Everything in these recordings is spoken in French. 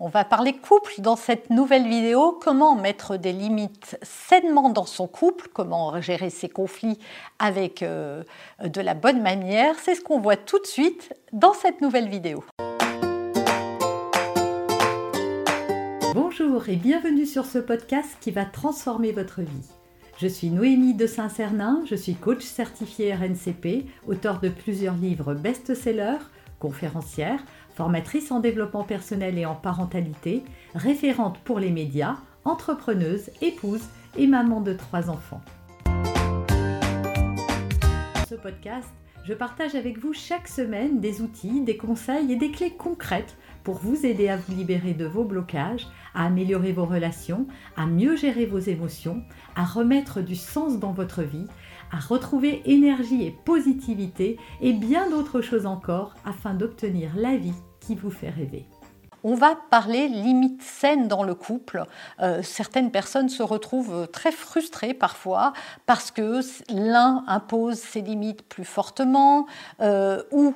On va parler couple dans cette nouvelle vidéo, comment mettre des limites sainement dans son couple, comment gérer ses conflits euh, de la bonne manière? C'est ce qu'on voit tout de suite dans cette nouvelle vidéo. Bonjour et bienvenue sur ce podcast qui va transformer votre vie. Je suis Noémie de Saint-Cernin, je suis coach certifié RNCP, auteur de plusieurs livres best-sellers, conférencière, formatrice en développement personnel et en parentalité, référente pour les médias, entrepreneuse, épouse et maman de trois enfants. Dans ce podcast, je partage avec vous chaque semaine des outils, des conseils et des clés concrètes pour vous aider à vous libérer de vos blocages, à améliorer vos relations, à mieux gérer vos émotions, à remettre du sens dans votre vie, à retrouver énergie et positivité et bien d'autres choses encore afin d'obtenir la vie qui vous fait rêver. On va parler limites saines dans le couple. Euh, certaines personnes se retrouvent très frustrées parfois parce que l'un impose ses limites plus fortement euh, ou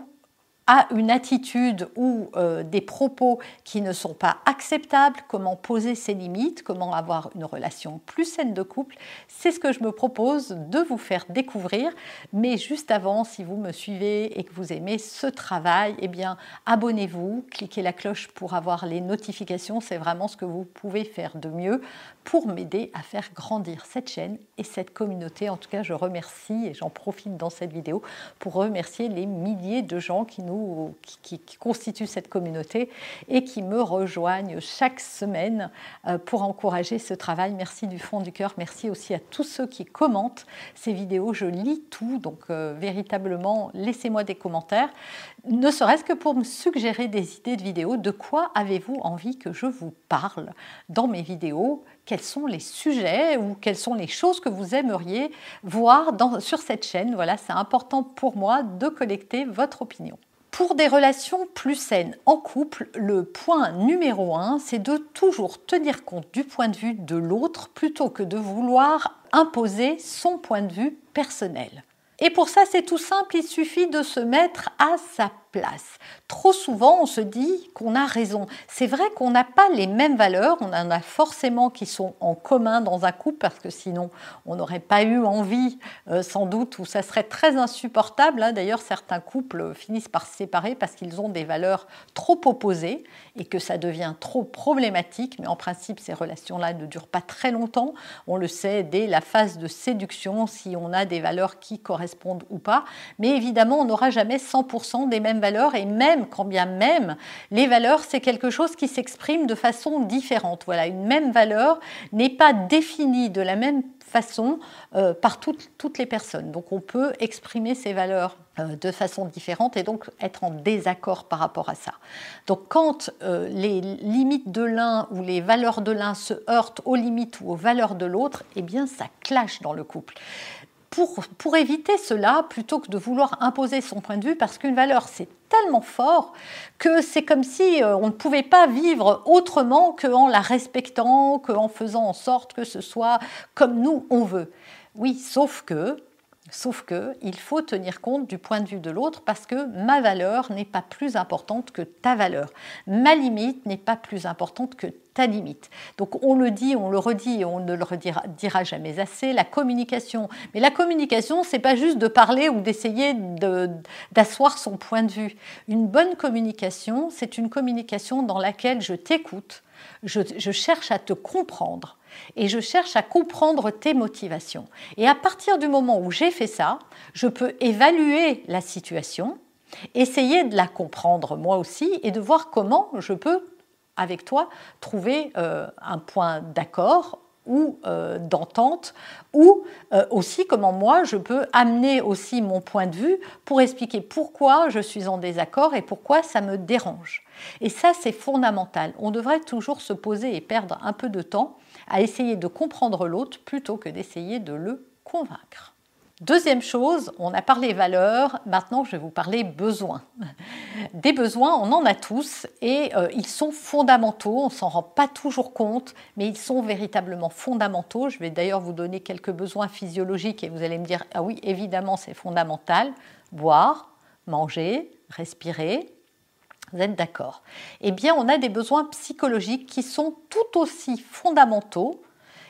à une attitude ou euh, des propos qui ne sont pas acceptables, comment poser ses limites, comment avoir une relation plus saine de couple, c'est ce que je me propose de vous faire découvrir. Mais juste avant, si vous me suivez et que vous aimez ce travail, eh bien abonnez-vous, cliquez la cloche pour avoir les notifications, c'est vraiment ce que vous pouvez faire de mieux pour m'aider à faire grandir cette chaîne et cette communauté. En tout cas, je remercie et j'en profite dans cette vidéo pour remercier les milliers de gens qui nous qui, constituent cette communauté et qui me rejoignent chaque semaine euh, pour encourager ce travail. Merci du fond du cœur. Merci aussi à tous ceux qui commentent ces vidéos. Je lis tout, donc euh, véritablement, laissez-moi des commentaires, ne serait-ce que pour me suggérer des idées de vidéos. De quoi avez-vous envie que je vous parle dans mes vidéos? Quels sont les sujets ou quelles sont les choses que vous aimeriez voir sur cette chaîne? Voilà, c'est important pour moi de collecter votre opinion. Pour des relations plus saines en couple, le point numéro un, c'est de toujours tenir compte du point de vue de l'autre plutôt que de vouloir imposer son point de vue personnel. Et pour ça, c'est tout simple, il suffit de se mettre à sa place. Trop souvent, on se dit qu'on a raison. C'est vrai qu'on n'a pas les mêmes valeurs, on en a forcément qui sont en commun dans un couple, parce que sinon, on n'aurait pas eu envie, euh, sans doute, ou ça serait très insupportable. Hein. D'ailleurs, certains couples finissent par se séparer parce qu'ils ont des valeurs trop opposées et que ça devient trop problématique. Mais en principe, ces relations-là ne durent pas très longtemps. On le sait dès la phase de séduction, si on a des valeurs qui correspondent ou pas. Mais évidemment, on n'aura jamais 100% des mêmes et même quand bien même les valeurs c'est quelque chose qui s'exprime de façon différente. Voilà, une même valeur n'est pas définie de la même façon euh, par toutes, toutes, les personnes. Donc on peut exprimer ces valeurs euh, de façon différente et donc être en désaccord par rapport à ça. Donc quand euh, les limites de l'un ou les valeurs de l'un se heurtent aux limites ou aux valeurs de l'autre, eh bien ça clash dans le couple pour, éviter cela, plutôt que de vouloir imposer son point de vue, parce qu'une valeur, c'est tellement fort que c'est comme si euh, on ne pouvait pas vivre autrement qu'en la respectant, qu'en faisant en sorte que ce soit comme nous on veut. Oui, sauf que Sauf que il faut tenir compte du point de vue de l'autre parce que ma valeur n'est pas plus importante que ta valeur. Ma limite n'est pas plus importante que ta limite. Donc on le dit, on le redit, on ne le redira dira jamais assez. La communication, mais la communication, c'est pas juste de parler ou d'essayer d'asseoir son point de vue. Une bonne communication, c'est une communication dans laquelle je t'écoute, je cherche à te comprendre et je cherche à comprendre tes motivations. Et à partir du moment où j'ai fait ça, je peux évaluer la situation, essayer de la comprendre moi aussi et de voir comment je peux, avec toi, trouver euh, un point d'accord ou euh, d'entente, ou euh, aussi comment moi je peux amener aussi mon point de vue pour expliquer pourquoi je suis en désaccord et pourquoi ça me dérange. Et ça, c'est fondamental. On devrait toujours se poser et perdre un peu de temps à essayer de comprendre l'autre plutôt que d'essayer de le convaincre. Deuxième chose, on a parlé valeurs, maintenant je vais vous parler besoins. Des besoins, on en a tous et euh, ils sont fondamentaux, on s'en rend pas toujours compte, mais ils sont véritablement fondamentaux. Je vais d'ailleurs vous donner quelques besoins physiologiques et vous allez me dire, ah oui, évidemment c'est fondamental, boire, manger, respirer, Vous êtes d'accord Eh bien, on a des besoins psychologiques qui sont tout aussi fondamentaux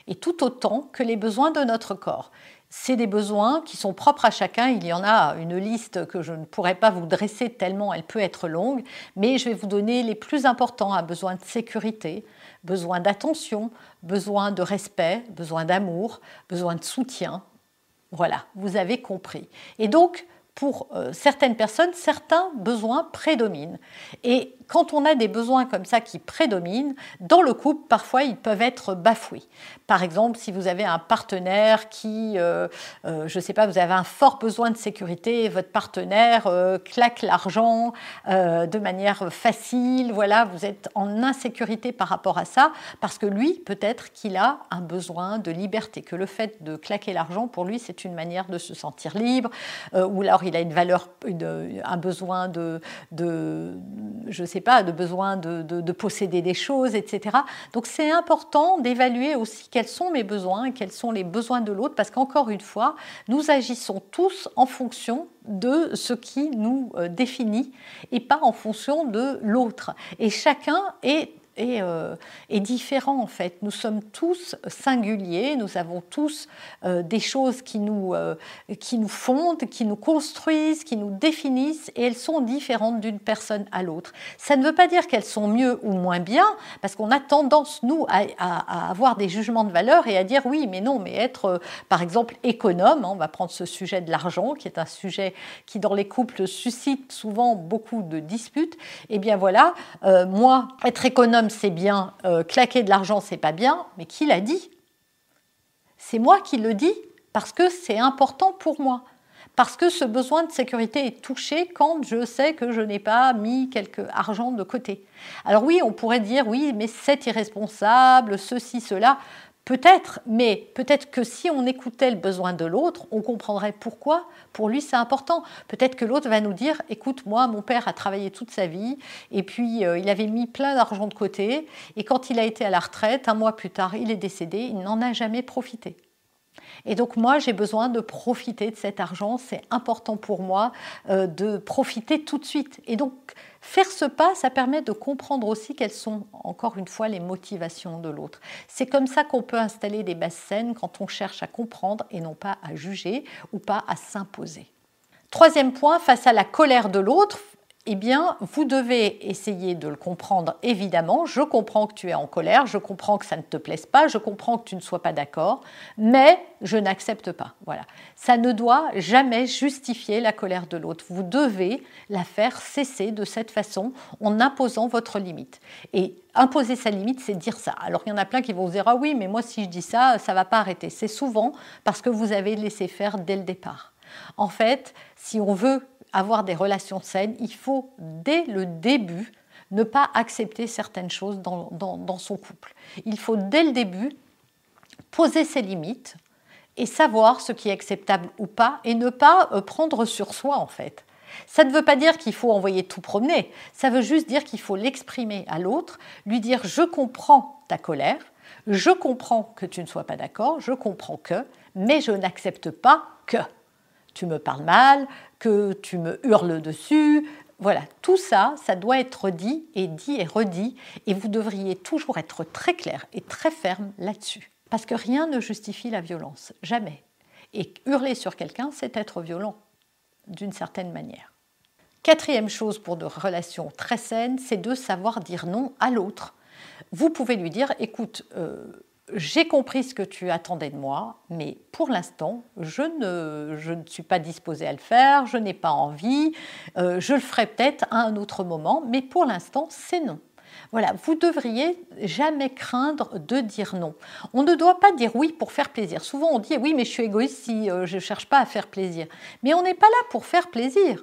et tout autant que les besoins de notre corps. C'est des besoins qui sont propres à chacun. Il y en a une liste que je ne pourrais pas vous dresser tellement elle peut être longue, mais je vais vous donner les plus importants. Un besoin de sécurité, besoin d'attention, besoin de respect, besoin d'amour, besoin de soutien. Voilà, vous avez compris. Et donc, pour euh, certaines personnes, certains besoins prédominent. Quand on a des besoins comme ça qui prédominent, dans le couple, parfois, ils peuvent être bafoués. Par exemple, si vous avez un partenaire qui, euh, euh, je ne sais pas, vous avez un fort besoin de sécurité, votre partenaire euh, claque l'argent de manière facile, voilà, vous êtes en insécurité par rapport à ça, parce que lui, peut-être qu'il a un besoin de liberté, que le fait de claquer l'argent, pour lui, c'est une manière de se sentir libre, ou alors il a une valeur, un besoin de, de je sais pas, de besoin de, posséder des choses, etc. Donc c'est important d'évaluer aussi quels sont mes besoins quels sont les besoins de l'autre, parce qu'encore une fois, nous agissons tous en fonction de ce qui nous euh, définit et pas en fonction de l'autre. Et chacun est euh, est, différent en fait. Nous sommes tous singuliers, nous avons tous euh, des choses qui nous, euh, qui nous fondent, qui nous construisent, qui nous définissent et elles sont différentes d'une personne à l'autre. Ça ne veut pas dire qu'elles sont mieux ou moins bien parce qu'on a tendance, nous, à, avoir des jugements de valeur et à dire oui, mais non, mais être par exemple économe, hein, on va prendre ce sujet de l'argent qui est un sujet qui dans les couples suscite souvent beaucoup de disputes, et eh bien voilà, moi, être économe, c'est bien, euh, claquer de l'argent c'est pas bien, mais qui l'a dit? C'est moi qui le dis parce que c'est important pour moi. Parce que ce besoin de sécurité est touché quand je sais que je n'ai pas mis quelque argent de côté. Alors oui, on pourrait dire oui, mais c'est irresponsable, ceci, cela. Peut-être, mais peut-être que si on écoutait le besoin de l'autre, on comprendrait pourquoi pour lui c'est important. Peut-être que l'autre va nous dire, écoute, moi, mon père a travaillé toute sa vie, et puis euh, il avait mis plein d'argent de côté, et quand il a été à la retraite, un mois plus tard, il est décédé, il n'en a jamais profité. Et donc moi, j'ai besoin de profiter de cet argent. C'est important pour moi euh, de profiter tout de suite. Et donc faire ce pas, ça permet de comprendre aussi quelles sont, encore une fois, les motivations de l'autre. C'est comme ça qu'on peut installer des basses scènes quand on cherche à comprendre et non pas à juger ou pas à s'imposer. Troisième point, face à la colère de l'autre, eh bien, vous devez essayer de le comprendre, évidemment. Je comprends que tu es en colère, je comprends que ça ne te plaise pas, je comprends que tu ne sois pas d'accord, mais je n'accepte pas. Voilà. Ça ne doit jamais justifier la colère de l'autre. Vous devez la faire cesser de cette façon en imposant votre limite. Et imposer sa limite, c'est dire ça. Alors il y en a plein qui vont vous dire Ah oui, mais moi si je dis ça, ça ne va pas arrêter. C'est souvent parce que vous avez laissé faire dès le départ. En fait, si on veut avoir des relations saines, il faut dès le début ne pas accepter certaines choses dans, son couple. Il faut dès le début poser ses limites et savoir ce qui est acceptable ou pas et ne pas euh, prendre sur soi en fait. Ça ne veut pas dire qu'il faut envoyer tout promener, ça veut juste dire qu'il faut l'exprimer à l'autre, lui dire je comprends ta colère, je comprends que tu ne sois pas d'accord, je comprends que, mais je n'accepte pas que tu me parles mal, que tu me hurles dessus. Voilà, tout ça, ça doit être dit et dit et redit, et vous devriez toujours être très clair et très ferme là-dessus. Parce que rien ne justifie la violence, jamais. Et hurler sur quelqu'un, c'est être violent, d'une certaine manière. Quatrième chose pour de relations très saines, c'est de savoir dire non à l'autre. Vous pouvez lui dire, écoute, euh, j'ai compris ce que tu attendais de moi, mais pour l'instant, je ne, suis pas disposée à le faire, je n'ai pas envie, euh, je le ferai peut-être à un autre moment, mais pour l'instant, c'est non. Voilà, vous devriez jamais craindre de dire non. On ne doit pas dire oui pour faire plaisir. Souvent on dit oui, mais je suis égoïste si euh, je ne cherche pas à faire plaisir. Mais on n'est pas là pour faire plaisir.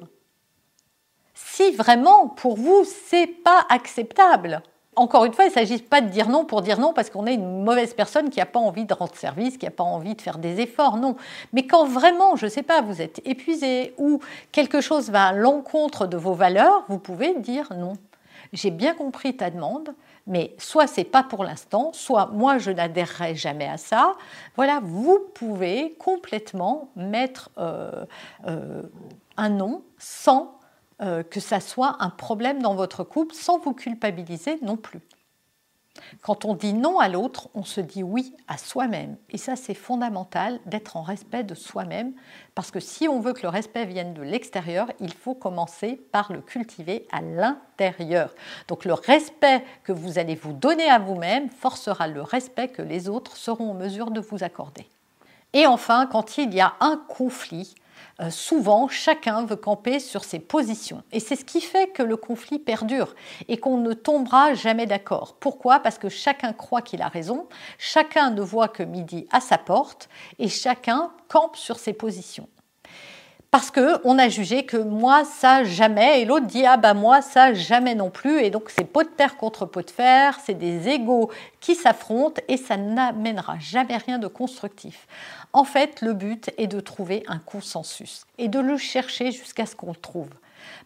Si vraiment pour vous c'est pas acceptable, encore une fois, il ne s'agit pas de dire non pour dire non parce qu'on est une mauvaise personne qui n'a pas envie de rendre service, qui n'a pas envie de faire des efforts, non. Mais quand vraiment, je ne sais pas, vous êtes épuisé ou quelque chose va à l'encontre de vos valeurs, vous pouvez dire non. J'ai bien compris ta demande, mais soit c'est pas pour l'instant, soit moi je n'adhérerai jamais à ça. Voilà, vous pouvez complètement mettre euh, euh, un non sans euh, que ça soit un problème dans votre couple sans vous culpabiliser non plus. Quand on dit non à l'autre, on se dit oui à soi-même. Et ça, c'est fondamental d'être en respect de soi-même, parce que si on veut que le respect vienne de l'extérieur, il faut commencer par le cultiver à l'intérieur. Donc le respect que vous allez vous donner à vous-même forcera le respect que les autres seront en mesure de vous accorder. Et enfin, quand il y a un conflit, euh, souvent chacun veut camper sur ses positions. Et c'est ce qui fait que le conflit perdure et qu'on ne tombera jamais d'accord. Pourquoi? Parce que chacun croit qu'il a raison, chacun ne voit que midi à sa porte et chacun campe sur ses positions parce qu'on a jugé que moi ça jamais et l'autre dit ah bah moi ça jamais non plus et donc c'est pot de terre contre pot de fer, c'est des égaux qui s'affrontent et ça n'amènera jamais rien de constructif. En fait, le but est de trouver un consensus et de le chercher jusqu'à ce qu'on le trouve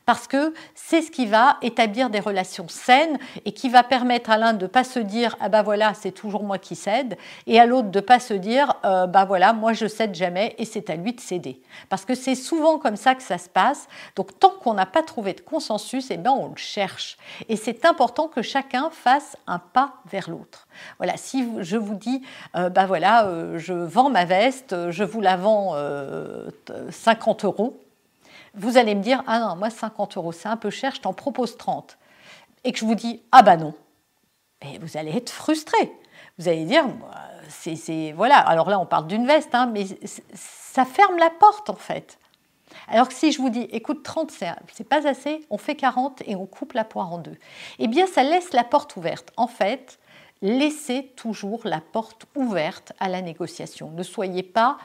parce que c'est ce qui va établir des relations saines et qui va permettre à l'un de ne pas se dire ah ben voilà c'est toujours moi qui cède et à l'autre de ne pas se dire euh, bah voilà moi je cède jamais et c'est à lui de céder. Parce que c'est souvent comme ça que ça se passe. Donc tant qu'on n'a pas trouvé de consensus et eh ben on le cherche. Et c'est important que chacun fasse un pas vers l'autre. Voilà si je vous dis euh, bah voilà euh, je vends ma veste je vous la vends 50 euros vous allez me dire, ah non, moi 50 euros, c'est un peu cher, je t'en propose 30. Et que je vous dis, ah bah non. Et vous allez être frustré. Vous allez dire, c'est, voilà, alors là on parle d'une veste, hein, mais ça ferme la porte en fait. Alors que si je vous dis, écoute, 30, c'est pas assez, on fait 40 et on coupe la poire en deux, eh bien ça laisse la porte ouverte. En fait, laissez toujours la porte ouverte à la négociation. Ne soyez pas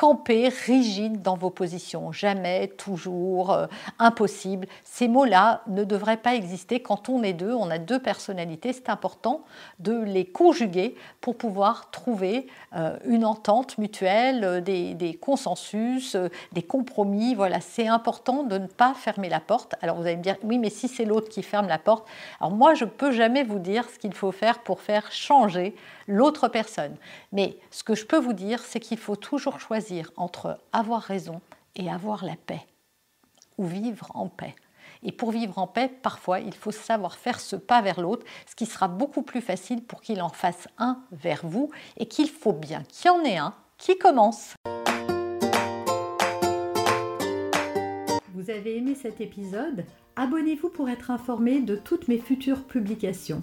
camper rigide dans vos positions, jamais, toujours, euh, impossible. Ces mots-là ne devraient pas exister quand on est deux, on a deux personnalités, c'est important de les conjuguer pour pouvoir trouver euh, une entente mutuelle, euh, des, consensus, des compromis. Voilà, c'est important de ne pas fermer la porte. Alors vous allez me dire, oui, mais si c'est l'autre qui ferme la porte, alors moi je ne peux jamais vous dire ce qu'il faut faire pour faire changer l'autre personne. Mais ce que je peux vous dire, c'est qu'il faut toujours choisir entre avoir raison et avoir la paix, ou vivre en paix. Et pour vivre en paix, parfois, il faut savoir faire ce pas vers l'autre, ce qui sera beaucoup plus facile pour qu'il en fasse un vers vous, et qu'il faut bien qu'il y en ait un qui commence. Vous avez aimé cet épisode? Abonnez-vous pour être informé de toutes mes futures publications.